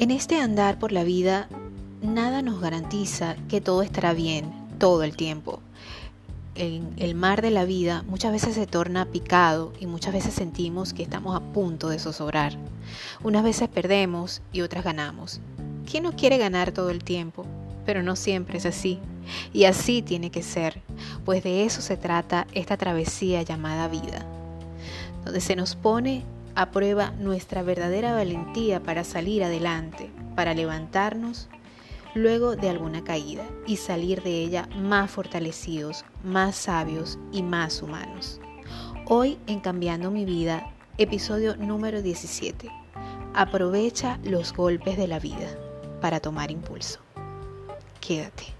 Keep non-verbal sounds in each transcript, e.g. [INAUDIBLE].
En este andar por la vida, nada nos garantiza que todo estará bien todo el tiempo. En el mar de la vida muchas veces se torna picado y muchas veces sentimos que estamos a punto de zozobrar. Unas veces perdemos y otras ganamos. ¿Quién no quiere ganar todo el tiempo? Pero no siempre es así. Y así tiene que ser, pues de eso se trata esta travesía llamada vida, donde se nos pone a prueba nuestra verdadera valentía para salir adelante, para levantarnos luego de alguna caída y salir de ella más fortalecidos, más sabios y más humanos. Hoy en Cambiando mi vida, episodio número 17. Aprovecha los golpes de la vida para tomar impulso. Quédate.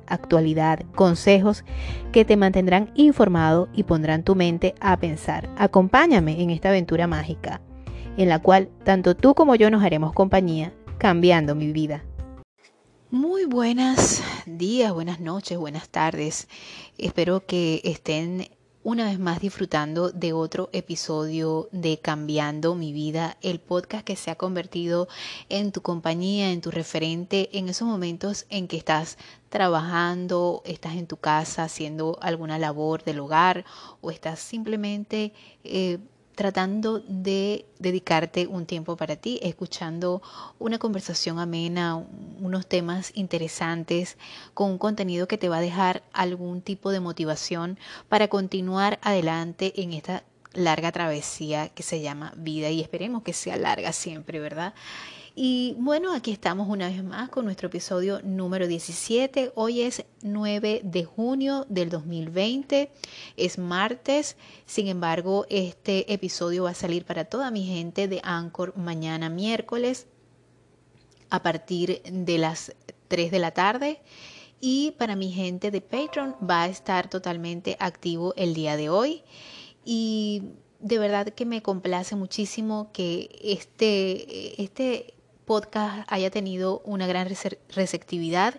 actualidad, consejos que te mantendrán informado y pondrán tu mente a pensar. Acompáñame en esta aventura mágica, en la cual tanto tú como yo nos haremos compañía, cambiando mi vida. Muy buenos días, buenas noches, buenas tardes. Espero que estén una vez más disfrutando de otro episodio de Cambiando mi vida, el podcast que se ha convertido en tu compañía, en tu referente, en esos momentos en que estás trabajando, estás en tu casa haciendo alguna labor del hogar o estás simplemente eh, tratando de dedicarte un tiempo para ti, escuchando una conversación amena, unos temas interesantes, con un contenido que te va a dejar algún tipo de motivación para continuar adelante en esta larga travesía que se llama vida y esperemos que sea larga siempre, ¿verdad? Y bueno, aquí estamos una vez más con nuestro episodio número 17. Hoy es 9 de junio del 2020, es martes. Sin embargo, este episodio va a salir para toda mi gente de Anchor mañana miércoles a partir de las 3 de la tarde. Y para mi gente de Patreon va a estar totalmente activo el día de hoy. Y de verdad que me complace muchísimo que este, este podcast haya tenido una gran receptividad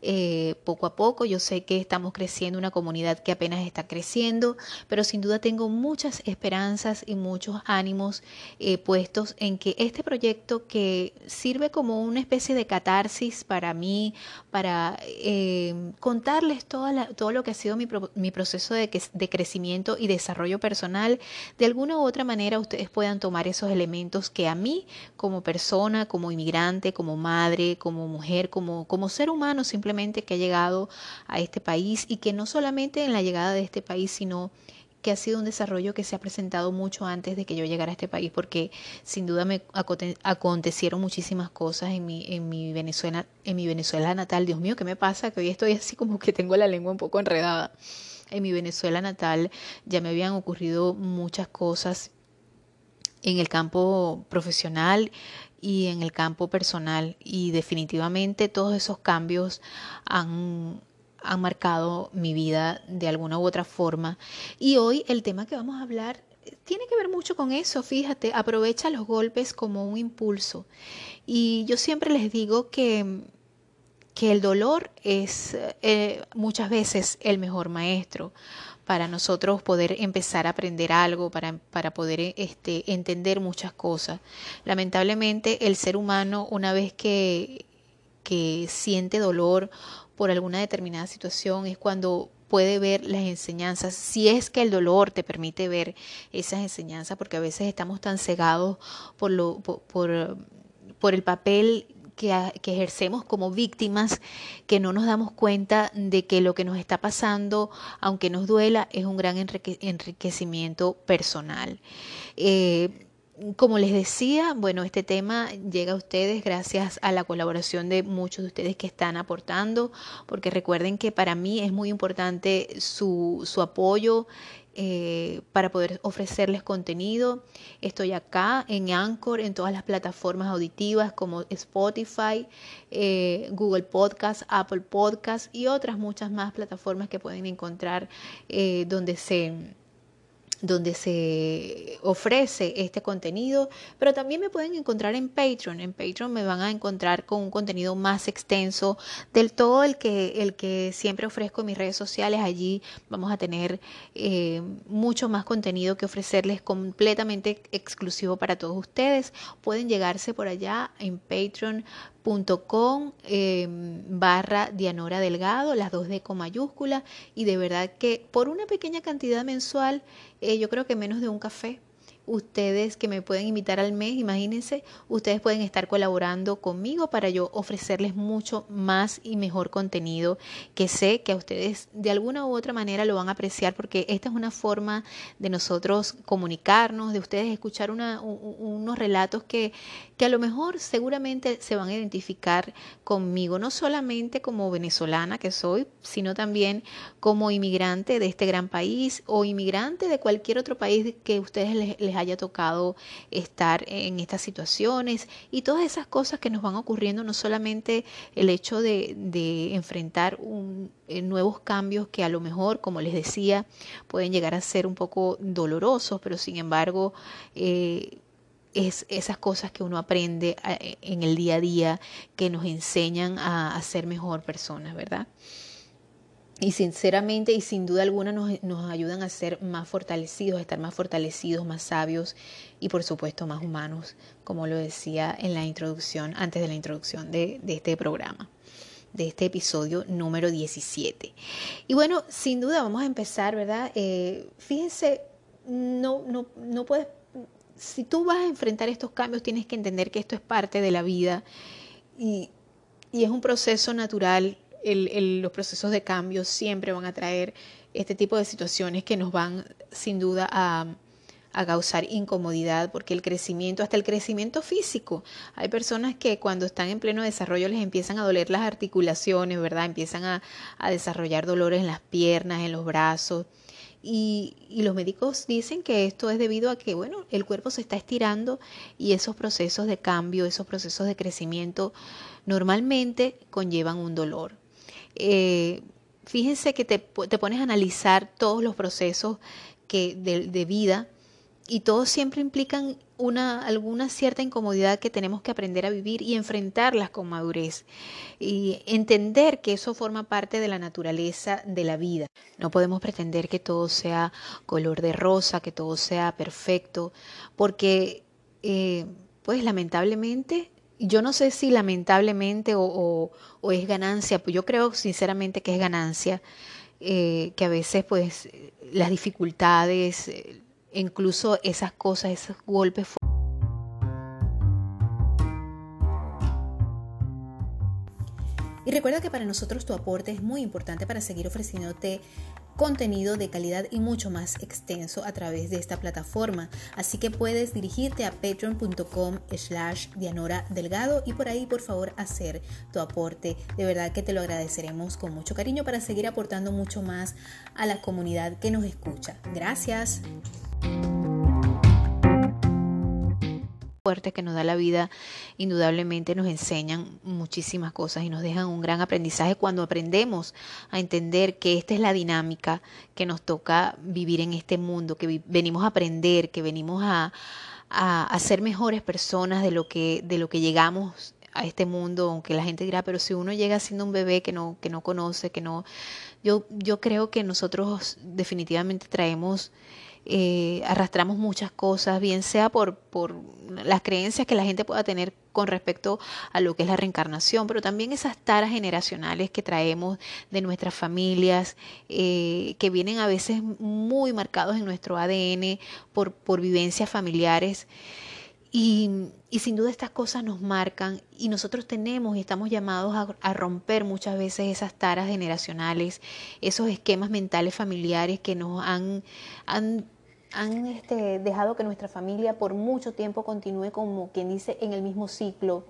eh, poco a poco. Yo sé que estamos creciendo una comunidad que apenas está creciendo, pero sin duda tengo muchas esperanzas y muchos ánimos eh, puestos en que este proyecto que sirve como una especie de catarsis para mí, para eh, contarles todo lo que ha sido mi, proceso de, de crecimiento y desarrollo personal, de alguna u otra manera ustedes puedan tomar esos elementos que a mí como persona, como inmigrante, como madre, como mujer, como, como ser humano, simplemente que ha llegado a este país y que no solamente en la llegada de este país, sino que ha sido un desarrollo que se ha presentado mucho antes de que yo llegara a este país, porque sin duda me acontecieron muchísimas cosas en mi, en mi Venezuela, en mi Venezuela natal. Dios mío, ¿qué me pasa? Que hoy estoy así como que tengo la lengua un poco enredada. En mi Venezuela natal ya me habían ocurrido muchas cosas en el campo profesional y en el campo personal y definitivamente todos esos cambios han, han marcado mi vida de alguna u otra forma. Y hoy el tema que vamos a hablar tiene que ver mucho con eso, fíjate, aprovecha los golpes como un impulso. Y yo siempre les digo que que el dolor es eh, muchas veces el mejor maestro para nosotros poder empezar a aprender algo, para, para poder este, entender muchas cosas. Lamentablemente el ser humano una vez que, que siente dolor por alguna determinada situación es cuando puede ver las enseñanzas, si es que el dolor te permite ver esas enseñanzas, porque a veces estamos tan cegados por, lo, por, por, por el papel que, ejercemos como víctimas, que no nos damos cuenta de que lo que nos está pasando, aunque nos duela, es un gran enriquecimiento personal. Eh, como les decía, bueno, este tema llega a ustedes gracias a la colaboración de muchos de ustedes que están aportando, porque recuerden que para mí es muy importante su, su apoyo eh, para poder ofrecerles contenido. Estoy acá en Anchor, en todas las plataformas auditivas como Spotify, eh, Google Podcast, Apple Podcast y otras muchas más plataformas que pueden encontrar eh, donde se donde se ofrece este contenido, pero también me pueden encontrar en Patreon. En Patreon me van a encontrar con un contenido más extenso del todo el que, el que siempre ofrezco en mis redes sociales. Allí vamos a tener eh, mucho más contenido que ofrecerles completamente exclusivo para todos ustedes. Pueden llegarse por allá en Patreon com em, barra Dianora Delgado, las dos D con mayúscula, y de verdad que por una pequeña cantidad mensual, eh, yo creo que menos de un café, ustedes que me pueden invitar al mes, imagínense, ustedes pueden estar colaborando conmigo para yo ofrecerles mucho más y mejor contenido que sé que a ustedes de alguna u otra manera lo van a apreciar porque esta es una forma de nosotros comunicarnos, de ustedes escuchar unos relatos que, que a lo mejor seguramente se van a identificar conmigo, no solamente como venezolana que soy, sino también como inmigrante de este gran país o inmigrante de cualquier otro país que ustedes les, les haya tocado estar en estas situaciones y todas esas cosas que nos van ocurriendo, no solamente el hecho de, enfrentar eh, nuevos cambios que a lo mejor, como les decía, pueden llegar a ser un poco dolorosos, pero sin embargo... Eh, es esas cosas que uno aprende eh, en el día a día que nos enseñan a, a ser mejor personas, ¿verdad? Y sinceramente y sin duda alguna nos, nos, ayudan a ser más fortalecidos, a estar más fortalecidos, más sabios y por supuesto más humanos, como lo decía en la introducción, antes de la introducción de, de este programa, de este episodio número 17. Y bueno, sin duda vamos a empezar, ¿verdad? Eh, fíjense, no, no, no puedes, si tú vas a enfrentar estos cambios, tienes que entender que esto es parte de la vida y, y es un proceso natural los procesos de cambio siempre van a traer este tipo de situaciones que nos van sin duda a, causar incomodidad porque el crecimiento, hasta el crecimiento físico, hay personas que cuando están en pleno desarrollo les empiezan a doler las articulaciones, ¿verdad? Empiezan a, desarrollar dolores en las piernas, en los brazos. Y, y, los médicos dicen que esto es debido a que, bueno, el cuerpo se está estirando y esos procesos de cambio, esos procesos de crecimiento normalmente conllevan un dolor. Eh, fíjense que te, pones a analizar todos los procesos que de, vida y todos siempre implican una, alguna cierta incomodidad que tenemos que aprender a vivir y enfrentarlas con madurez y entender que eso forma parte de la naturaleza de la vida. No podemos pretender que todo sea color de rosa, que todo sea perfecto, porque eh, pues lamentablemente yo no sé si lamentablemente o, es ganancia, pues yo creo sinceramente que es ganancia, eh, que a veces pues las dificultades, eh, incluso esas cosas, esos golpes. Y recuerda que para nosotros tu aporte es muy importante para seguir ofreciéndote contenido de calidad y mucho más extenso a través de esta plataforma. Así que puedes dirigirte a patreon.com slash Dianora Delgado y por ahí por favor hacer tu aporte. De verdad que te lo agradeceremos con mucho cariño para seguir aportando mucho más a la comunidad que nos escucha. Gracias que nos da la vida, indudablemente nos enseñan muchísimas cosas y nos dejan un gran aprendizaje cuando aprendemos a entender que esta es la dinámica que nos toca vivir en este mundo, que venimos a aprender, que venimos a, a, ser mejores personas de lo que, de lo que llegamos a este mundo, aunque la gente dirá, pero si uno llega siendo un bebé que no, que no conoce, que no, yo, yo creo que nosotros definitivamente traemos eh, arrastramos muchas cosas, bien sea por, por las creencias que la gente pueda tener con respecto a lo que es la reencarnación, pero también esas taras generacionales que traemos de nuestras familias, eh, que vienen a veces muy marcados en nuestro ADN por, vivencias familiares. Y, sin duda estas cosas nos marcan y nosotros tenemos y estamos llamados a, romper muchas veces esas taras generacionales, esos esquemas mentales familiares que nos han han este, dejado que nuestra familia por mucho tiempo continúe como quien dice en el mismo ciclo,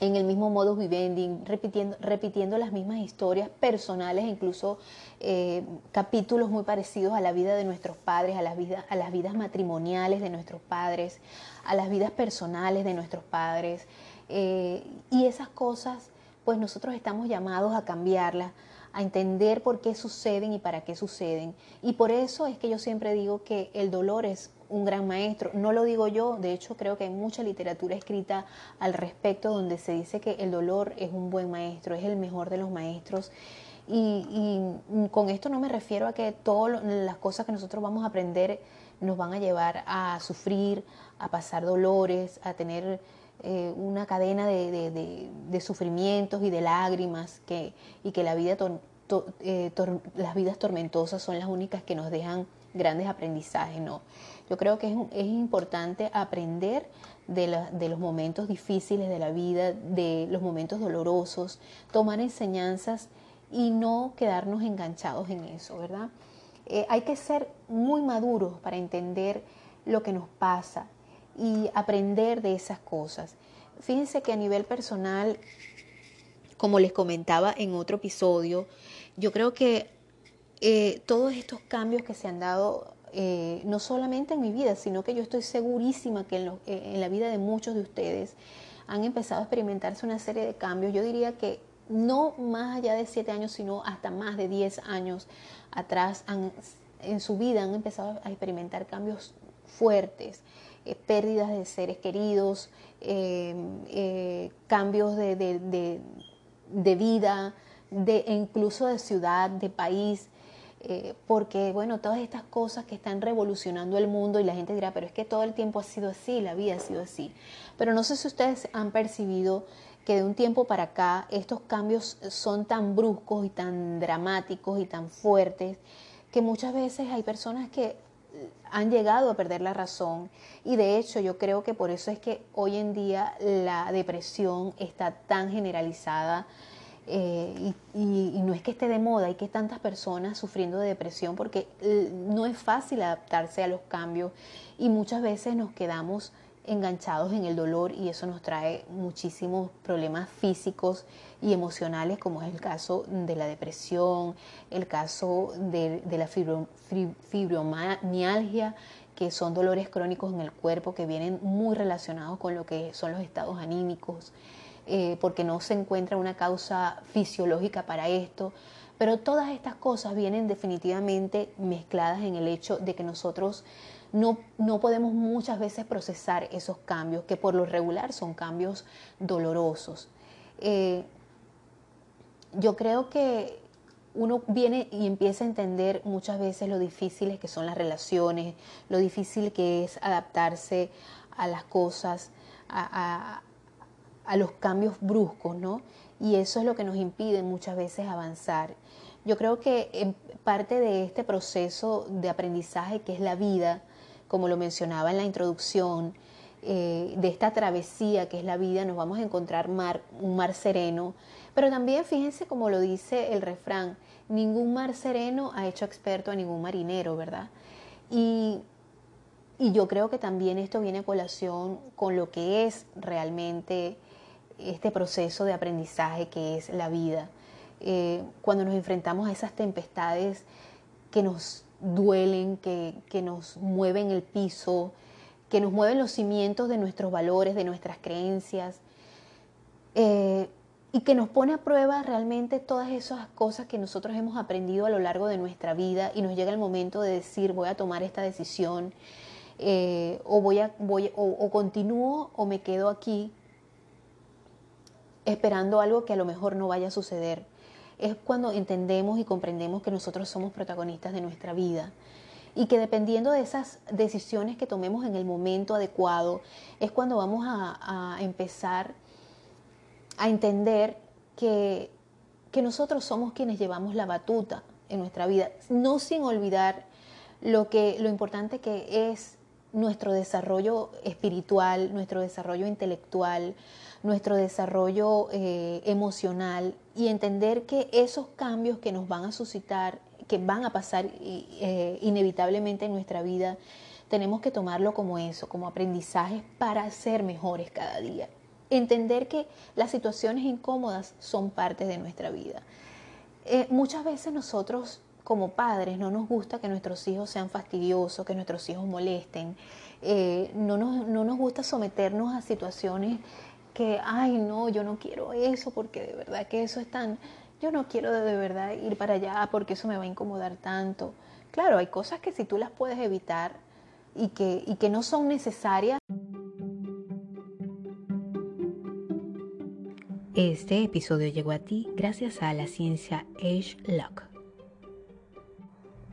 en el mismo modus vivendi, repitiendo, repitiendo las mismas historias personales, incluso eh, capítulos muy parecidos a la vida de nuestros padres, a las, vidas, matrimoniales de nuestros padres, a las vidas personales de nuestros padres. Eh, y esas cosas, pues nosotros estamos llamados a cambiarlas, a entender por qué suceden y para qué suceden. Y por eso es que yo siempre digo que el dolor es un gran maestro. No lo digo yo, de hecho creo que hay mucha literatura escrita al respecto donde se dice que el dolor es un buen maestro, es el mejor de los maestros. Y, con esto no me refiero a que todas las cosas que nosotros vamos a aprender nos van a llevar a sufrir, a pasar dolores, a tener eh, una cadena de, sufrimientos y de lágrimas que, y que la vida eh, las vidas tormentosas son las únicas que nos dejan grandes aprendizajes. No, yo creo que es, importante aprender de, de, los momentos difíciles de la vida, de los momentos dolorosos, tomar enseñanzas y no quedarnos enganchados en eso, ¿verdad? Eh, hay que ser muy maduros para entender lo que nos pasa y aprender de esas cosas. Fíjense que a nivel personal, como les comentaba en otro episodio, yo creo que eh, todos estos cambios que se han dado eh, no solamente en mi vida, sino que yo estoy segurísima que en, en, la vida de muchos de ustedes han empezado a experimentarse una serie de cambios. Yo diría que no más allá de siete años, sino hasta más de diez años atrás en su vida han empezado a experimentar cambios fuertes, eh, pérdidas de seres queridos, eh, cambios de, de, vida, de, incluso de ciudad, de país. Eh, porque bueno, todas estas cosas que están revolucionando el mundo y la gente dirá, pero es que todo el tiempo ha sido así, la vida ha sido así. Pero no sé si ustedes han percibido que de un tiempo para acá estos cambios son tan bruscos y tan dramáticos y tan fuertes que muchas veces hay personas que han llegado a perder la razón. Y de hecho yo creo que por eso es que hoy en día la depresión está tan generalizada eh, y, no es que esté de moda, hay que tantas personas sufriendo de depresión porque eh, no es fácil adaptarse a los cambios y muchas veces nos quedamos enganchados en el dolor y eso nos trae muchísimos problemas físicos y emocionales como es el caso de la depresión, el caso de, la fibromialgia, que son dolores crónicos en el cuerpo que vienen muy relacionados con lo que son los estados anímicos. Eh, porque no se encuentra una causa fisiológica para esto. Pero todas estas cosas vienen definitivamente mezcladas en el hecho de que nosotros no, no, podemos muchas veces procesar esos cambios, que por lo regular son cambios dolorosos. Eh, yo creo que uno viene y empieza a entender muchas veces lo difíciles que son las relaciones, lo difícil que es adaptarse a las cosas, a, a los cambios bruscos, ¿no? Y eso es lo que nos impide muchas veces avanzar. Yo creo que parte de este proceso de aprendizaje que es la vida, como lo mencionaba en la introducción, eh, de esta travesía que es la vida, nos vamos a encontrar mar, un mar sereno, pero también fíjense como lo dice el refrán, ningún mar sereno ha hecho experto a ningún marinero, ¿verdad? Y y yo creo que también esto viene a colación con lo que es realmente este proceso de aprendizaje que es la vida. Eh, cuando nos enfrentamos a esas tempestades que nos duelen, que, nos mueven el piso, que nos mueven los cimientos de nuestros valores, de nuestras creencias, eh, y que nos pone a prueba realmente todas esas cosas que nosotros hemos aprendido a lo largo de nuestra vida y nos llega el momento de decir voy a tomar esta decisión eh, o voy a voy o continúo o me quedo aquí esperando algo que a lo mejor no vaya a suceder. Es cuando entendemos y comprendemos que nosotros somos protagonistas de nuestra vida y que dependiendo de esas decisiones que tomemos en el momento adecuado, es cuando vamos a, empezar a entender que, que nosotros somos quienes llevamos la batuta en nuestra vida, no sin olvidar lo, que, lo importante que es nuestro desarrollo espiritual, nuestro desarrollo intelectual, nuestro desarrollo eh, emocional y entender que esos cambios que nos van a suscitar que van a pasar eh, inevitablemente en nuestra vida, tenemos que tomarlo como eso, como aprendizaje para ser mejores cada día. Entender que las situaciones incómodas son parte de nuestra vida. Eh, muchas veces nosotros como padres no nos gusta que nuestros hijos sean fastidiosos, que nuestros hijos molesten, eh, no, nos, no nos gusta someternos a situaciones que, ay, no, yo no quiero eso porque de verdad que eso es tan, yo no quiero de verdad ir para allá porque eso me va a incomodar tanto. Claro, hay cosas que si tú las puedes evitar y que, y que no son necesarias. Este episodio llegó a ti gracias a la ciencia Age Lock.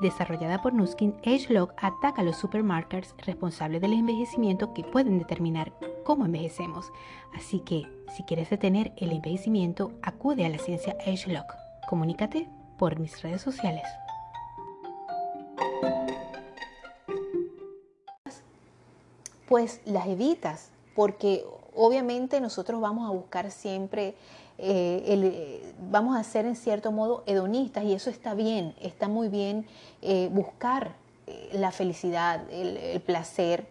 desarrollada por Nuskin, AgeLog ataca a los supermarkers responsables del envejecimiento que pueden determinar cómo envejecemos. Así que, si quieres detener el envejecimiento, acude a la ciencia AgeLog. Comunícate por mis redes sociales. Pues las evitas, porque obviamente nosotros vamos a buscar siempre eh, eh, vamos a ser en cierto modo hedonistas y eso está bien, está muy bien eh, buscar la felicidad, el, placer,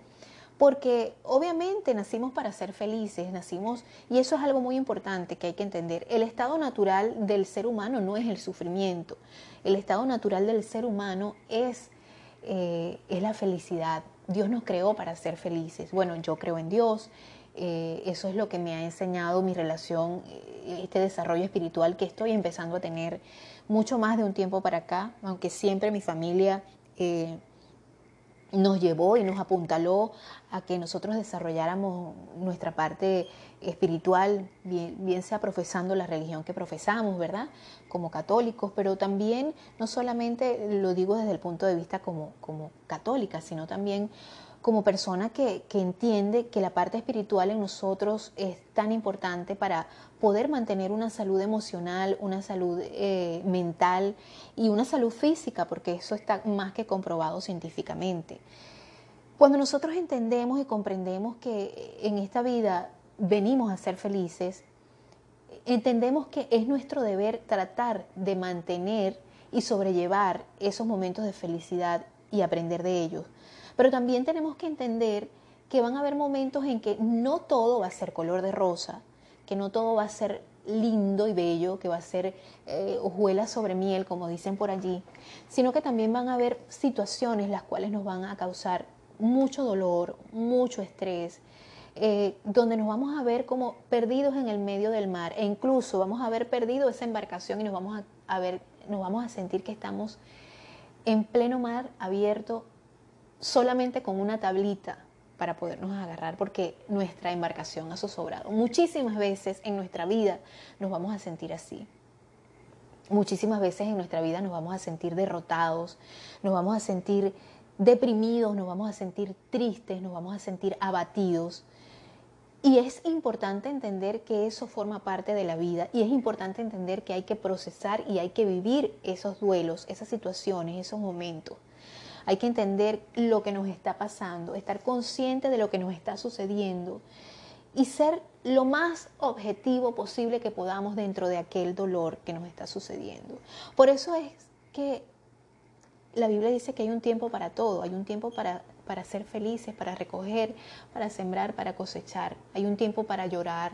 porque obviamente nacimos para ser felices, nacimos, y eso es algo muy importante que hay que entender, el estado natural del ser humano no es el sufrimiento, el estado natural del ser humano es, es la felicidad. Dios nos creó para ser felices. Bueno, yo creo en Dios, eh, eso es lo que me ha enseñado mi relación, eh, este desarrollo espiritual que estoy empezando a tener mucho más de un tiempo para acá, aunque siempre mi familia eh, nos llevó y nos apuntaló a que nosotros desarrolláramos nuestra parte espiritual, bien, sea profesando la religión que profesamos, ¿verdad? Como católicos, pero también no solamente lo digo desde el punto de vista como, como católica, sino también como persona que, entiende que la parte espiritual en nosotros es tan importante para poder mantener una salud emocional, una salud eh, mental y una salud física, porque eso está más que comprobado científicamente. Cuando nosotros entendemos y comprendemos que en esta vida venimos a ser felices, entendemos que es nuestro deber tratar de mantener y sobrellevar esos momentos de felicidad y aprender de ellos pero también tenemos que entender que van a haber momentos en que no todo va a ser color de rosa, que no todo va a ser lindo y bello, que va a ser eh, sobre miel, como dicen por allí, sino que también van a haber situaciones las cuales nos van a causar mucho dolor, mucho estrés, eh, donde nos vamos a ver como perdidos en el medio del mar e incluso vamos a haber perdido esa embarcación y nos vamos a ver, nos vamos a sentir que estamos en pleno mar abierto solamente con una tablita para podernos agarrar porque nuestra embarcación ha zozobrado. Muchísimas veces en nuestra vida nos vamos a sentir así. Muchísimas veces en nuestra vida nos vamos a sentir derrotados, nos vamos a sentir deprimidos, nos vamos a sentir tristes, nos vamos a sentir abatidos. Y es importante entender que eso forma parte de la vida y es importante entender que hay que procesar y hay que vivir esos duelos, esas situaciones, esos momentos. Hay que entender lo que nos está pasando, estar consciente de lo que nos está sucediendo y ser lo más objetivo posible que podamos dentro de aquel dolor que nos está sucediendo. Por eso es que la Biblia dice que hay un tiempo para todo, hay un tiempo para, para ser felices, para recoger, para sembrar, para cosechar. Hay un tiempo para llorar,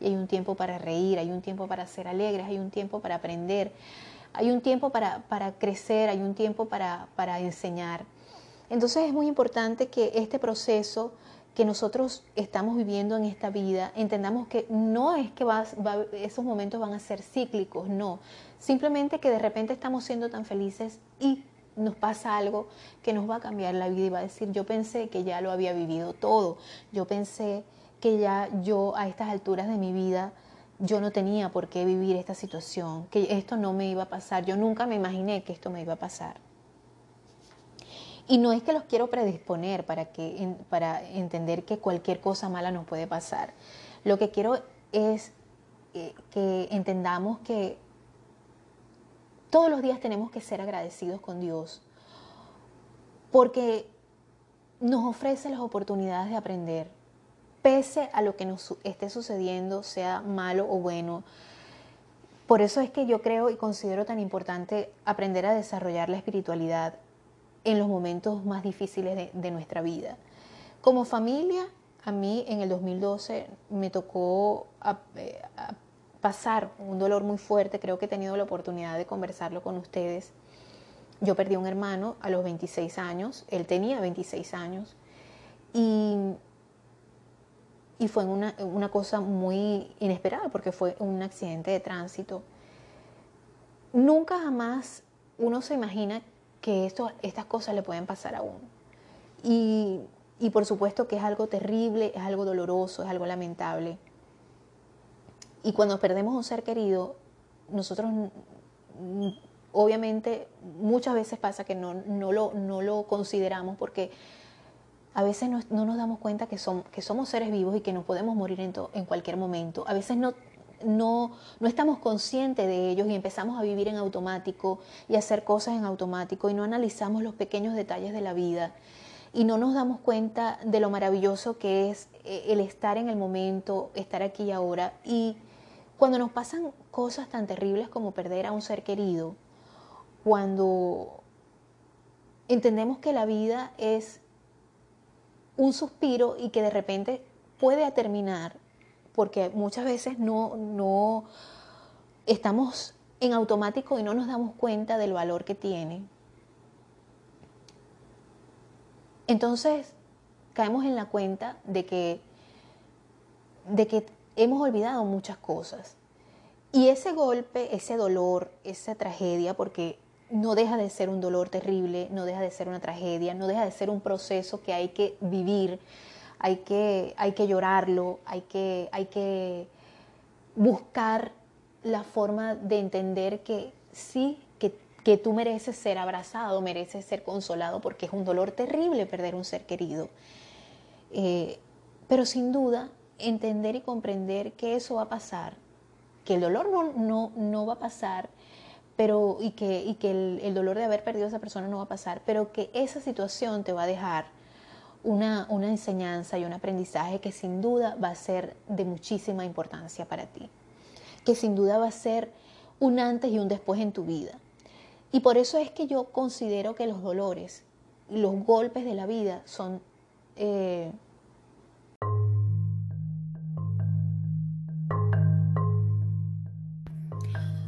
y hay un tiempo para reír, hay un tiempo para ser alegres, hay un tiempo para aprender, hay un tiempo para, crecer, hay un tiempo para, enseñar. Entonces es muy importante que este proceso que nosotros estamos viviendo en esta vida, entendamos que no es que esos momentos van a ser cíclicos, no. Simplemente que de repente estamos siendo tan felices y nos pasa algo que nos va a cambiar la vida y va a decir, yo pensé que ya lo había vivido todo, yo pensé que ya yo a estas alturas de mi vida yo no tenía por qué vivir esta situación, que esto no me iba a pasar, yo nunca me imaginé que esto me iba a pasar. Y no es que los quiero predisponer para, que, para entender que cualquier cosa mala nos puede pasar. Lo que quiero es eh, que entendamos que todos los días tenemos que ser agradecidos con Dios, porque nos ofrece las oportunidades de aprender, pese a lo que nos esté sucediendo, sea malo o bueno. Por eso es que yo creo y considero tan importante aprender a desarrollar la espiritualidad en los momentos más difíciles de, nuestra vida. Como familia, a mí en el 2012 me tocó eh, pasar un dolor muy fuerte, creo que he tenido la oportunidad de conversarlo con ustedes. Yo perdí un hermano a los 26 años, él tenía 26 años y, y fue una, una cosa muy inesperada porque fue un accidente de tránsito. Nunca jamás uno se imagina que esto, estas cosas le pueden pasar a uno. Y, y por supuesto que es algo terrible, es algo doloroso, es algo lamentable. Y cuando perdemos un ser querido, nosotros obviamente muchas veces pasa que no, no, lo, no lo consideramos porque a veces no, no nos damos cuenta que, son, que somos seres vivos y que nos podemos morir en, en cualquier momento. A veces no, no, no estamos conscientes de ellos y empezamos a vivir en automático y hacer cosas en automático y no analizamos los pequeños detalles de la vida y no nos damos cuenta de lo maravilloso que es eh, el estar en el momento, estar aquí y ahora. Y cuando nos pasan cosas tan terribles como perder a un ser querido, cuando entendemos que la vida es un suspiro y que de repente puede terminar porque muchas veces no, no estamos en automático y no nos damos cuenta del valor que tiene. Entonces caemos en la cuenta de que, de que hemos olvidado muchas cosas. Y ese golpe, ese dolor, esa tragedia, porque no deja de ser un dolor terrible, no deja de ser una tragedia, no deja de ser un proceso que hay que vivir, hay que, hay que llorarlo, hay que, hay que buscar la forma de entender que sí, que, que tú mereces ser abrazado, mereces ser consolado, porque es un dolor terrible perder un ser querido. Eh, pero sin duda, entender y comprender que eso va a pasar, que el dolor no, no, no va a pasar, pero, y que, y que el, dolor de haber perdido a esa persona no va a pasar, pero que esa situación te va a dejar una, enseñanza y un aprendizaje que sin duda va a ser de muchísima importancia para ti, que sin duda va a ser un antes y un después en tu vida. Y por eso es que yo considero que los dolores, los golpes de la vida son... Eh,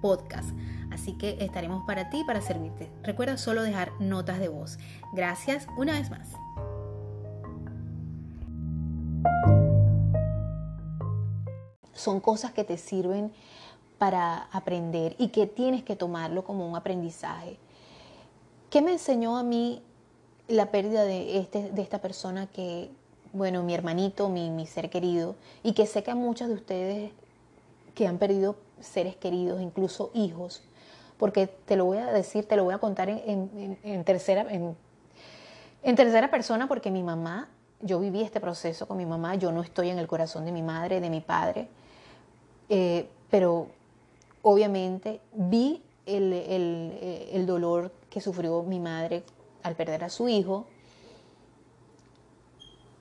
podcast. Así que estaremos para ti, para servirte. Recuerda solo dejar notas de voz. Gracias una vez más. son cosas que te sirven para aprender y que tienes que tomarlo como un aprendizaje. ¿Qué me enseñó a mí la pérdida de, este, de esta persona que, bueno, mi hermanito, mi, mi ser querido, y que sé que a muchas de ustedes que han perdido seres queridos, incluso hijos, porque te lo voy a decir, te lo voy a contar en, tercera, en, tercera persona, porque mi mamá, yo viví este proceso con mi mamá, yo no estoy en el corazón de mi madre, de mi padre, eh, pero obviamente vi eh, el, dolor que sufrió mi madre al perder a su hijo.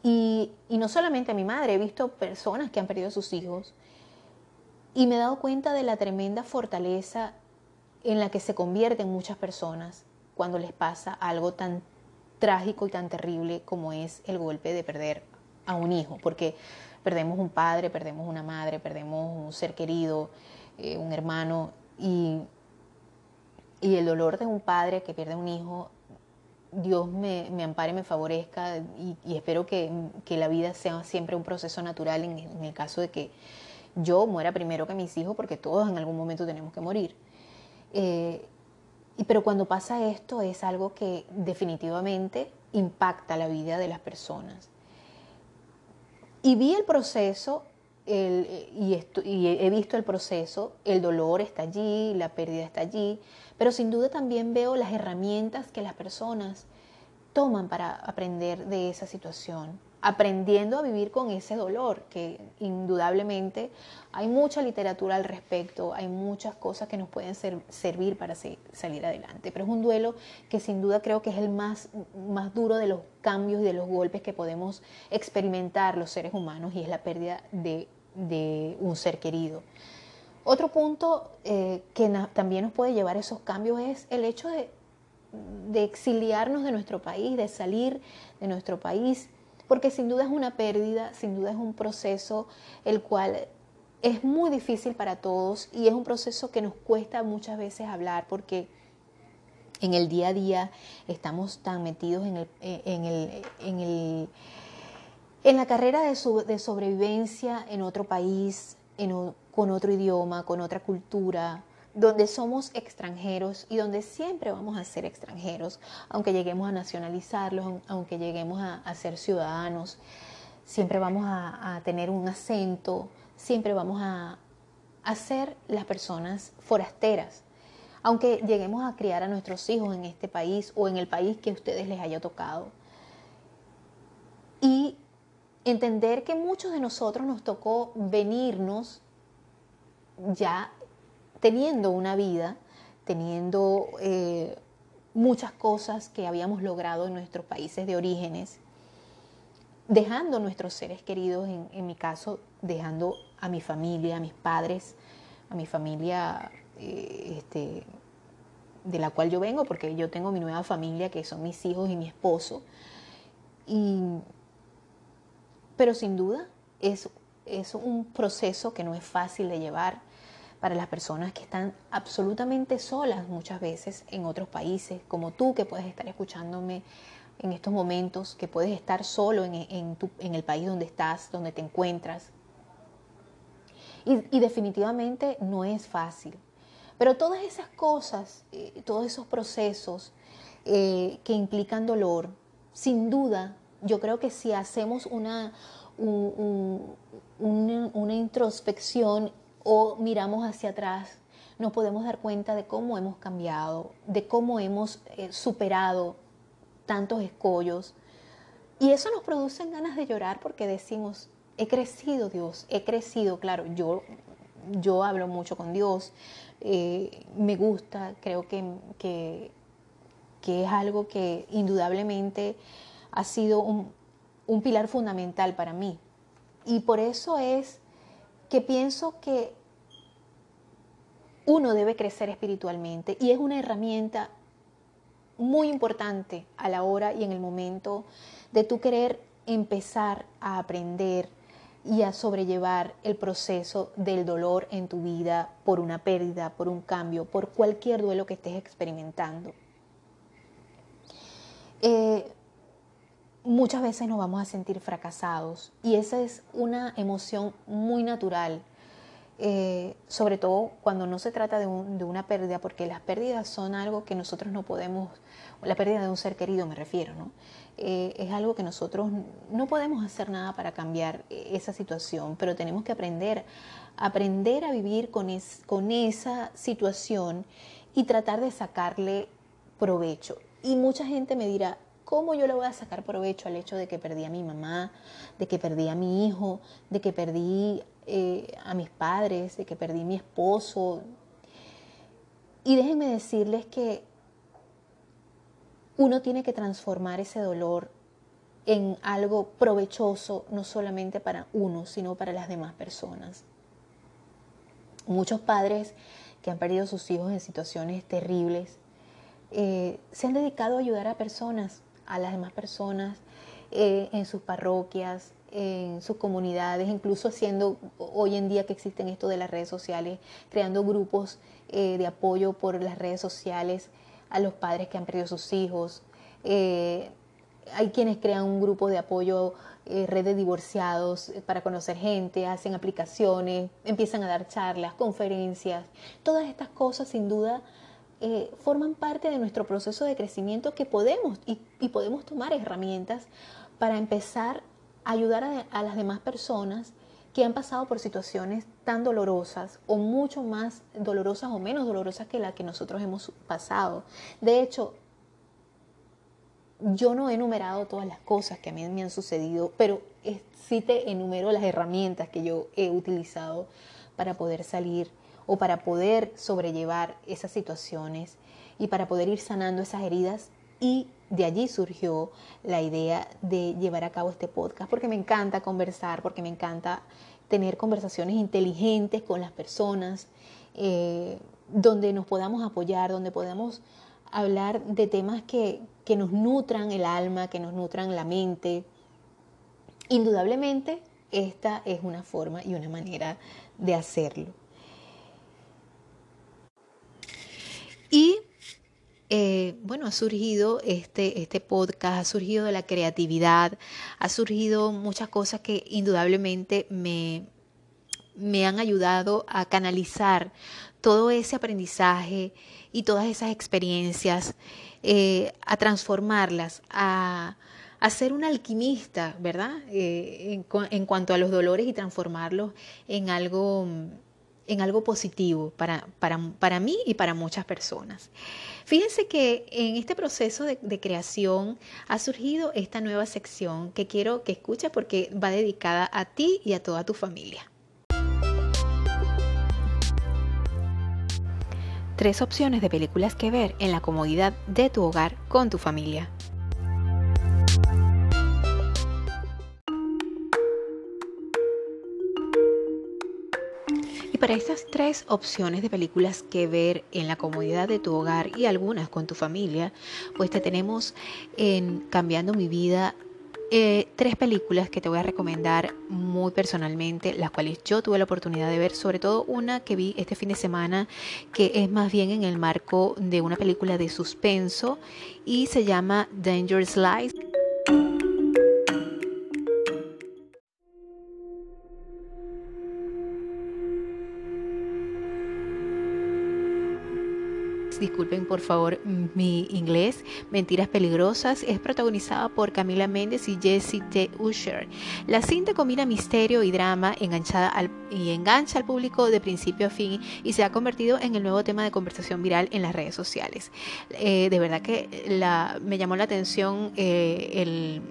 Y, y, no solamente a mi madre, he visto personas que han perdido a sus hijos y me he dado cuenta de la tremenda fortaleza en la que se convierten muchas personas cuando les pasa algo tan trágico y tan terrible como es el golpe de perder a un hijo. Porque perdemos un padre, perdemos una madre, perdemos un ser querido, eh, un hermano y, y el dolor de un padre que pierde un hijo Dios me, me ampare, me favorezca y, espero que, la vida sea siempre un proceso natural en, el caso de que yo muera primero que mis hijos, porque todos en algún momento tenemos que morir. Eh, pero cuando pasa esto es algo que definitivamente impacta la vida de las personas. Y vi el proceso y, y, he visto el proceso, el dolor está allí, la pérdida está allí, pero sin duda también veo las herramientas que las personas toman para aprender de esa situación, aprendiendo a vivir con ese dolor, que indudablemente hay mucha literatura al respecto, hay muchas cosas que nos pueden servir para salir adelante, pero es un duelo que sin duda creo que es el más, más duro de los cambios y de los golpes que podemos experimentar los seres humanos y es la pérdida de, un ser querido. Otro punto eh, que también nos puede llevar a esos cambios es el hecho de de exiliarnos de nuestro país, de salir de nuestro país, porque sin duda es una pérdida, sin duda es un proceso el cual es muy difícil para todos y es un proceso que nos cuesta muchas veces hablar porque en el día a día estamos tan metidos en, el, en, el, en, el, en la carrera de, de, sobrevivencia en otro país, con otro idioma, con otra cultura, donde somos extranjeros y donde siempre vamos a ser extranjeros, aunque lleguemos a nacionalizarlos, aunque lleguemos a, ser ciudadanos, siempre vamos a, tener un acento, siempre vamos a, a ser las personas forasteras, aunque lleguemos a criar a nuestros hijos en este país o en el país que a ustedes les haya tocado. Y entender que muchos de nosotros nos tocó venirnos ya teniendo una vida, teniendo eh, muchas cosas que habíamos logrado en nuestros países de orígenes, dejando nuestros seres queridos, en, mi caso, dejando a mi familia, a mis padres, a mi familia eh, este, de la cual yo vengo, porque yo tengo mi nueva familia, que son mis hijos y mi esposo. pero sin duda es, es un proceso que no es fácil de llevar para las personas que están absolutamente solas muchas veces en otros países, como tú que puedes estar escuchándome en estos momentos, que puedes estar solo en, el país donde estás, donde te encuentras. Y, definitivamente no es fácil. Pero todas esas cosas, eh, todos esos procesos eh, que implican dolor, sin duda, yo creo que si hacemos una, una introspección o miramos hacia atrás, nos podemos dar cuenta de cómo hemos cambiado, de cómo hemos eh, superado tantos escollos. Y eso nos produce ganas de llorar porque decimos, he crecido Dios, he crecido, claro, yo, yo hablo mucho con Dios, eh, me gusta, creo que, que, es algo que indudablemente ha sido un, un pilar fundamental para mí. Y por eso es que pienso que uno debe crecer espiritualmente y es una herramienta muy importante a la hora y en el momento de tú querer empezar a aprender y a sobrellevar el proceso del dolor en tu vida por una pérdida, por un cambio, por cualquier duelo que estés experimentando. Eh, muchas veces nos vamos a sentir fracasados y esa es una emoción muy natural eh, sobre todo cuando no se trata de, una pérdida, porque las pérdidas son algo que nosotros no podemos, la pérdida de un ser querido me refiero, ¿no? Eh, es algo que nosotros no podemos hacer nada para cambiar esa situación, pero tenemos que aprender, aprender a vivir con esa situación y tratar de sacarle provecho. Y mucha gente me dirá, ¿cómo yo le voy a sacar provecho al hecho de que perdí a mi mamá, de que perdí a mi hijo, de que perdí eh, a mis padres, de que perdí a mi esposo. Y déjenme decirles que uno tiene que transformar ese dolor en algo provechoso, no solamente para uno, sino para las demás personas. Muchos padres que han perdido a sus hijos en situaciones terribles eh, se han dedicado a ayudar a personas, a las demás personas, eh, en sus parroquias, en sus comunidades, incluso haciendo hoy en día que existen esto de las redes sociales, creando grupos eh, de apoyo por las redes sociales a los padres que han perdido sus hijos, Eh, hay quienes crean un grupo de apoyo, eh, red de divorciados para conocer gente, hacen aplicaciones, empiezan a dar charlas, conferencias. Todas estas cosas sin duda forman parte de nuestro proceso de crecimiento que podemos y, podemos tomar herramientas para empezar a ayudar a las demás personas que han pasado por situaciones tan dolorosas o mucho más dolorosas o menos dolorosas que la que nosotros hemos pasado. De hecho, yo no he enumerado todas las cosas que a mí me han sucedido, pero sí te enumero las herramientas que yo he utilizado para poder salir o para poder sobrellevar esas situaciones y para poder ir sanando esas heridas y de allí surgió la idea de llevar a cabo este podcast, porque me encanta conversar, porque me encanta tener conversaciones inteligentes con las personas, eh, donde nos podamos apoyar, donde podamos hablar de temas que, que nos nutran el alma, que nos nutran la mente. Indudablemente, esta es una forma y una manera de hacerlo. Y eh, bueno, ha surgido este, este podcast, ha surgido de la creatividad, ha surgido muchas cosas que indudablemente me, me han ayudado a canalizar todo ese aprendizaje y todas esas experiencias, eh, a transformarlas, a, a, ser un alquimista, ¿verdad? Eh, en, en, cuanto a los dolores y transformarlos en algo en algo positivo para, para, para, mí y para muchas personas. Fíjense que en este proceso de, de, creación ha surgido esta nueva sección que quiero que escuches porque va dedicada a ti y a toda tu familia. Tres opciones de películas que ver en la comodidad de tu hogar con tu familia. Y para estas tres opciones de películas que ver en la comodidad de tu hogar y algunas con tu familia, pues te tenemos en Cambiando mi vida eh, tres películas que te voy a recomendar muy personalmente, las cuales yo tuve la oportunidad de ver, sobre todo una que vi este fin de semana, que es más bien en el marco de una película de suspenso y se llama Dangerous Lies. Disculpen por favor mi inglés, Mentiras Peligrosas, es protagonizada por Camila Méndez y Jessie T. Usher. La cinta combina misterio y drama enganchada al, y engancha al público de principio a fin y se ha convertido en el nuevo tema de conversación viral en las redes sociales. Eh, de verdad que me llamó la atención eh, el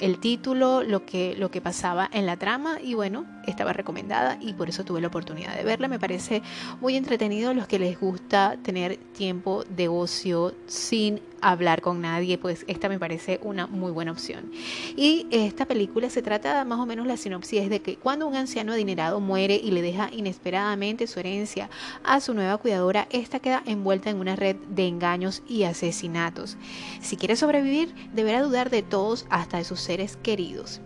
el título, lo que, lo que pasaba en la trama y bueno, estaba recomendada y por eso tuve la oportunidad de verla. Me parece muy entretenido los que les gusta tener tiempo de ocio sin hablar con nadie, pues esta me parece una muy buena opción. Y esta película se trata más o menos la sinopsis de que cuando un anciano adinerado muere y le deja inesperadamente su herencia a su nueva cuidadora, esta queda envuelta en una red de engaños y asesinatos. Si quiere sobrevivir, deberá dudar de todos hasta de sus seres queridos.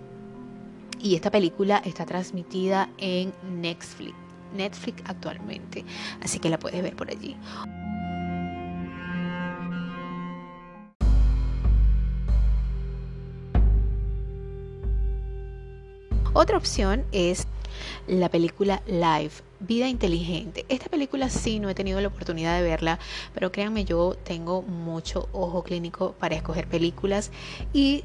Y esta película está transmitida en Netflix. Netflix actualmente, así que la puedes ver por allí. Otra opción es la película Live Vida Inteligente. Esta película sí no he tenido la oportunidad de verla, pero créanme, yo tengo mucho ojo clínico para escoger películas y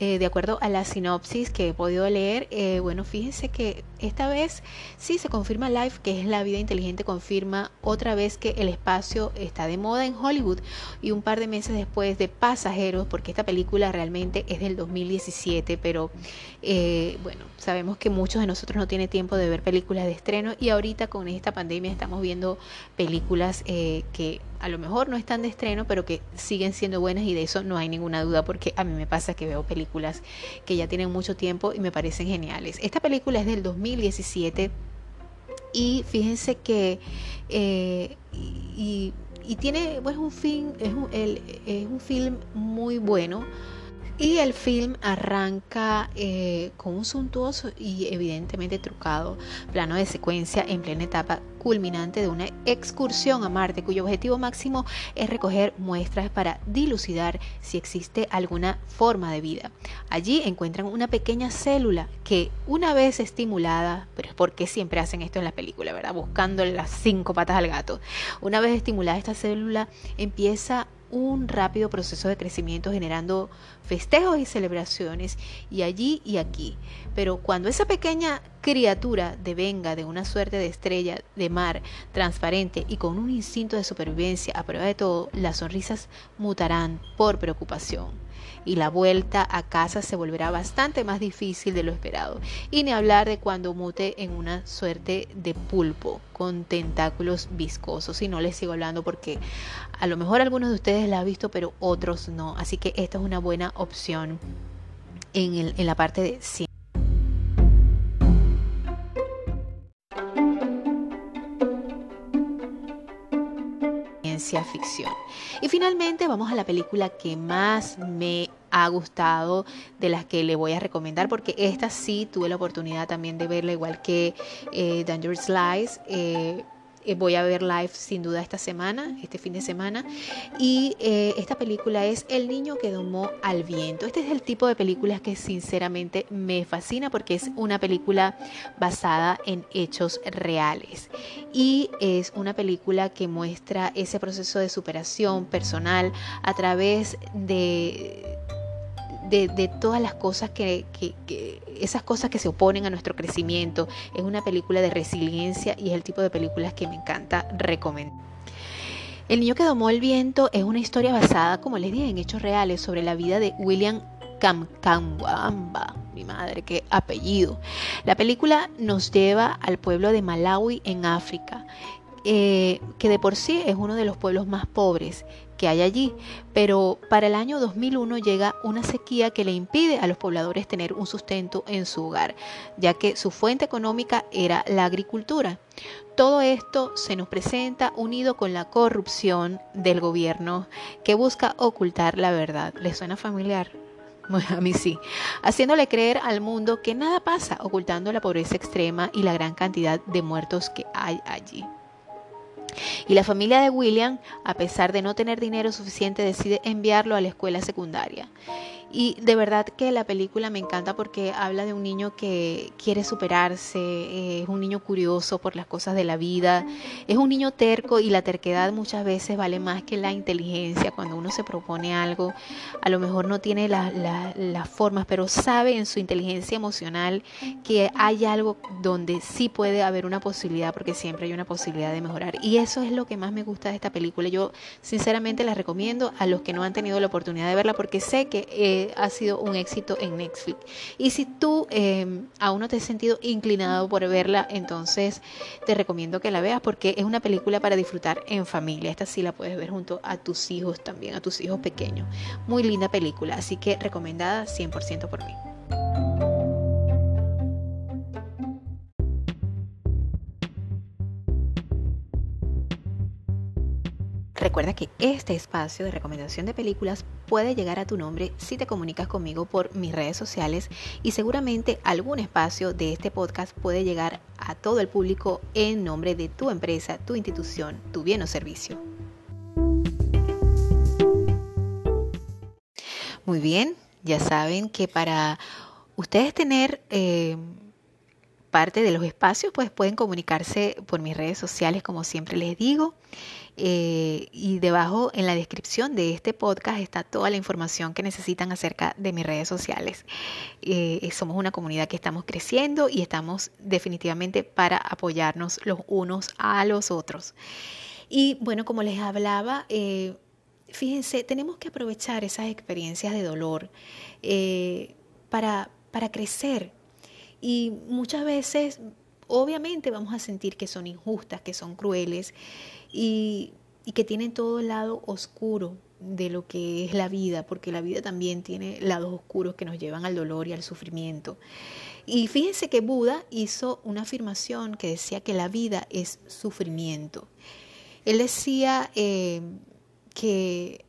eh, de acuerdo a la sinopsis que he podido leer, eh, bueno, fíjense que esta vez sí se confirma Live, que es la vida inteligente, confirma otra vez que el espacio está de moda en Hollywood y un par de meses después de Pasajeros, porque esta película realmente es del 2017, pero eh, bueno, sabemos que muchos de nosotros no tienen tiempo de ver películas de estreno y ahorita con esta pandemia estamos viendo películas eh, que a lo mejor no están de estreno, pero que siguen siendo buenas y de eso no hay ninguna duda porque a mí me pasa que veo películas que ya tienen mucho tiempo y me parecen geniales. Esta película es del 2017 y fíjense que eh, y, tiene pues un film es un, es un film muy bueno Y el film arranca eh, con un suntuoso y evidentemente trucado plano de secuencia en plena etapa culminante de una excursión a Marte cuyo objetivo máximo es recoger muestras para dilucidar si existe alguna forma de vida. Allí encuentran una pequeña célula que una vez estimulada, pero es porque siempre hacen esto en la película, ¿verdad? Buscando las cinco patas al gato. Una vez estimulada esta célula empieza un rápido proceso de crecimiento generando festejos y celebraciones y allí y aquí. Pero cuando esa pequeña criatura devenga de una suerte de estrella de mar transparente y con un instinto de supervivencia a prueba de todo, las sonrisas mutarán por preocupación y la vuelta a casa se volverá bastante más difícil de lo esperado. Y ni hablar de cuando mute en una suerte de pulpo con tentáculos viscosos. Y no les sigo hablando porque a lo mejor algunos de ustedes la han visto, pero otros no. Así que esta es una buena opción en, la parte de ciencia ficción. Y finalmente vamos a la película que más me ha gustado de las que le voy a recomendar porque esta sí tuve la oportunidad también de verla igual que eh, Dangerous Lies. Eh, eh, voy a ver live sin duda esta semana, este fin de semana. Y eh, esta película es El niño que domó al viento. Este es el tipo de películas que sinceramente me fascina porque es una película basada en hechos reales. Y es una película que muestra ese proceso de superación personal a través de de, todas las cosas que, esas cosas que se oponen a nuestro crecimiento. Es una película de resiliencia y es el tipo de películas que me encanta recomendar. El niño que domó el viento es una historia basada, como les dije, en hechos reales sobre la vida de William Kamkambamba, mi madre, qué apellido. La película nos lleva al pueblo de Malawi en África, eh, que de por sí es uno de los pueblos más pobres que hay allí, pero para el año 2001 llega una sequía que le impide a los pobladores tener un sustento en su hogar, ya que su fuente económica era la agricultura. Todo esto se nos presenta unido con la corrupción del gobierno que busca ocultar la verdad. ¿Les suena familiar? [LAUGHS] a mí sí, haciéndole creer al mundo que nada pasa, ocultando la pobreza extrema y la gran cantidad de muertos que hay allí. Y la familia de William, a pesar de no tener dinero suficiente, decide enviarlo a la escuela secundaria. Y de verdad que la película me encanta porque habla de un niño que quiere superarse, eh, es un niño curioso por las cosas de la vida, es un niño terco y la terquedad muchas veces vale más que la inteligencia. Cuando uno se propone algo, a lo mejor no tiene las formas, pero sabe en su inteligencia emocional que hay algo donde sí puede haber una posibilidad, porque siempre hay una posibilidad de mejorar. Y eso es lo que más me gusta de esta película. Yo sinceramente la recomiendo a los que no han tenido la oportunidad de verla porque sé que... Eh, ha sido un éxito en Netflix. Y si tú em, aún no te has sentido inclinado por verla, entonces te recomiendo que la veas porque es una película para disfrutar en familia. Esta sí la puedes ver junto a tus hijos también, a tus hijos pequeños. Muy linda película, así que recomendada 100% por mí. Recuerda que este espacio de recomendación de películas puede llegar a tu nombre si te comunicas conmigo por mis redes sociales y seguramente algún espacio de este podcast puede llegar a todo el público en nombre de tu empresa, tu institución, tu bien o servicio. Muy bien, ya saben que para ustedes tener... Eh, parte de los espacios, pues pueden comunicarse por mis redes sociales, como siempre les digo. Eh, y debajo en la descripción de este podcast está toda la información que necesitan acerca de mis redes sociales. Eh, somos una comunidad que estamos creciendo y estamos definitivamente para apoyarnos los unos a los otros. Y bueno, como les hablaba, eh, fíjense, tenemos que aprovechar esas experiencias de dolor para, para crecer. Y muchas veces, obviamente, vamos a sentir que son injustas, que son crueles y, que tienen todo el lado oscuro de lo que es la vida, porque la vida también tiene lados oscuros que nos llevan al dolor y al sufrimiento. Y fíjense que Buda hizo una afirmación que decía que la vida es sufrimiento. Él decía eh, que,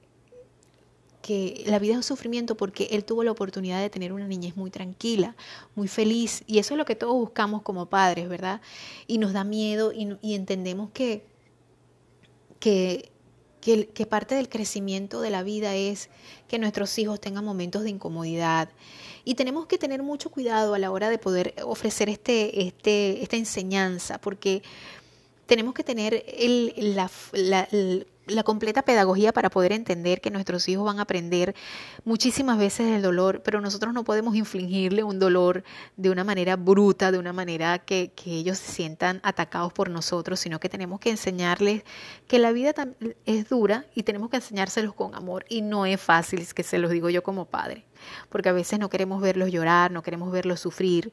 la vida es sufrimiento porque él tuvo la oportunidad de tener una niñez muy tranquila, muy feliz. Y eso es lo que todos buscamos como padres, ¿verdad? Y nos da miedo y entendemos que, que que, parte del crecimiento de la vida es que nuestros hijos tengan momentos de incomodidad. Y tenemos que tener mucho cuidado a la hora de poder ofrecer este, este, esta enseñanza, porque tenemos que tener el, la, la completa pedagogía para poder entender que nuestros hijos van a aprender muchísimas veces el dolor, pero nosotros no podemos infligirle un dolor de una manera bruta, de una manera que, que ellos se sientan atacados por nosotros, sino que tenemos que enseñarles que la vida es dura y tenemos que enseñárselos con amor. Y no es fácil, que se los digo yo como padre, porque a veces no queremos verlos llorar, no queremos verlos sufrir.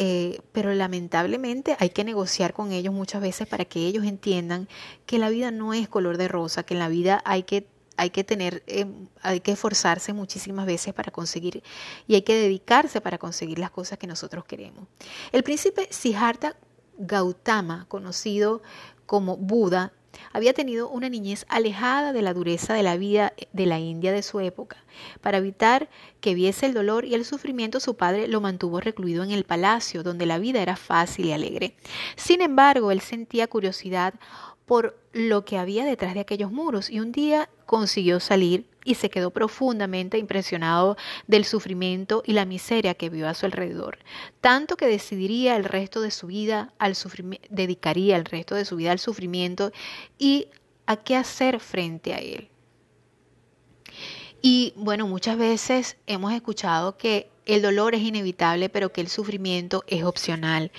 Eh, pero lamentablemente hay que negociar con ellos muchas veces para que ellos entiendan que la vida no es color de rosa, que en la vida hay que hay que tener, eh, hay que esforzarse muchísimas veces para conseguir y hay que dedicarse para conseguir las cosas que nosotros queremos. El príncipe Siddhartha Gautama, conocido como Buda, había tenido una niñez alejada de la dureza de la vida de la India de su época. Para evitar que viese el dolor y el sufrimiento, su padre lo mantuvo recluido en el palacio, donde la vida era fácil y alegre. Sin embargo, él sentía curiosidad por lo que había detrás de aquellos muros y un día consiguió salir y se quedó profundamente impresionado del sufrimiento y la miseria que vio a su alrededor, tanto que decidiría el resto de su vida al dedicaría el resto de su vida al sufrimiento y a qué hacer frente a él. Y bueno, muchas veces hemos escuchado que el dolor es inevitable, pero que el sufrimiento es opcional.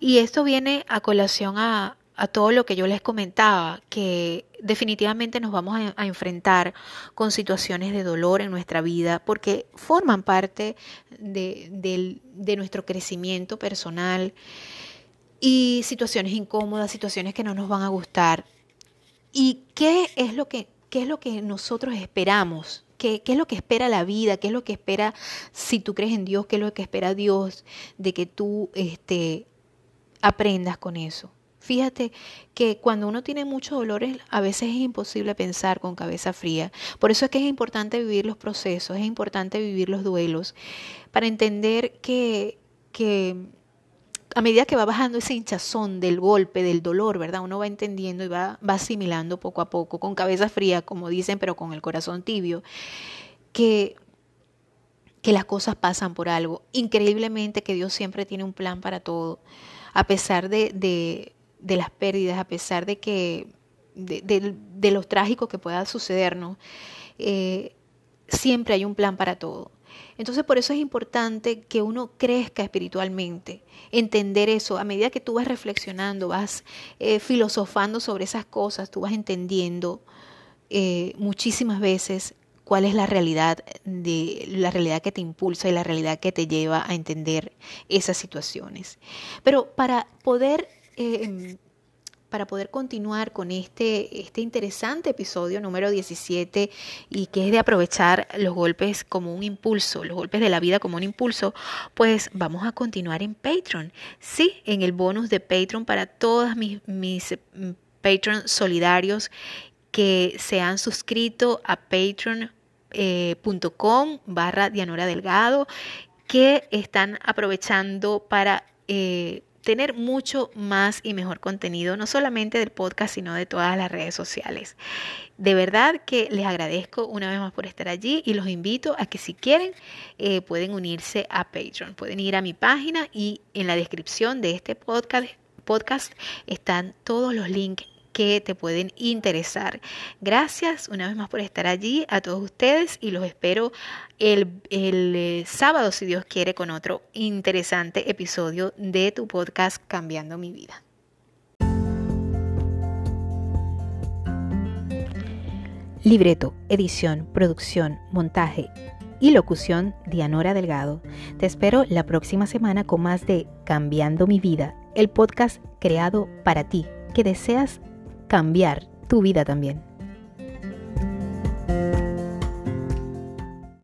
Y esto viene a colación a, a todo lo que yo les comentaba, que definitivamente nos vamos a, enfrentar con situaciones de dolor en nuestra vida porque forman parte de, de nuestro crecimiento personal y situaciones incómodas, situaciones que no nos van a gustar. ¿Y qué es lo que, qué es lo que nosotros esperamos ¿Qué, ¿Qué, es lo que espera la vida? ¿Qué es lo que espera, si tú crees en Dios, qué es lo que espera Dios de que tú este, aprendas con eso? Fíjate que cuando uno tiene muchos dolores, a veces es imposible pensar con cabeza fría. Por eso es que es importante vivir los procesos, es importante vivir los duelos, para entender que, que a medida que va bajando ese hinchazón del golpe, del dolor, ¿verdad? Uno va entendiendo y va, va asimilando poco a poco, con cabeza fría, como dicen, pero con el corazón tibio, que que las cosas pasan por algo. Increíblemente que Dios siempre tiene un plan para todo. A pesar de, de las pérdidas, a pesar de que de, los trágicos que pueda sucedernos, eh, siempre hay un plan para todo. Entonces por eso es importante que uno crezca espiritualmente, entender eso. A medida que tú vas reflexionando, vas eh, filosofando sobre esas cosas, tú vas entendiendo eh, muchísimas veces cuál es la realidad de la realidad que te impulsa y la realidad que te lleva a entender esas situaciones. Pero para poder Em, para poder continuar con este, este interesante episodio número 17 y que es de aprovechar los golpes como un impulso, los golpes de la vida como un impulso, pues vamos a continuar en Patreon. Sí, en el bonus de Patreon para todos mis, mis mm, solidarios que se han suscrito a patreon.com eh, barra Dianora Delgado, que están aprovechando para... Eh, tener mucho más y mejor contenido, no solamente del podcast, sino de todas las redes sociales. De verdad que les agradezco una vez más por estar allí y los invito a que si quieren eh, pueden unirse a Patreon. Pueden ir a mi página y en la descripción de este podcast, podcast están todos los links que te pueden interesar. Gracias una vez más por estar allí a todos ustedes y los espero el, el eh, sábado, si Dios quiere, con otro interesante episodio de tu podcast Cambiando mi vida. Libreto, edición, producción, montaje y locución Dianora Delgado. Te espero la próxima semana con más de Cambiando mi vida, el podcast creado para ti que deseas cambiar tu vida también.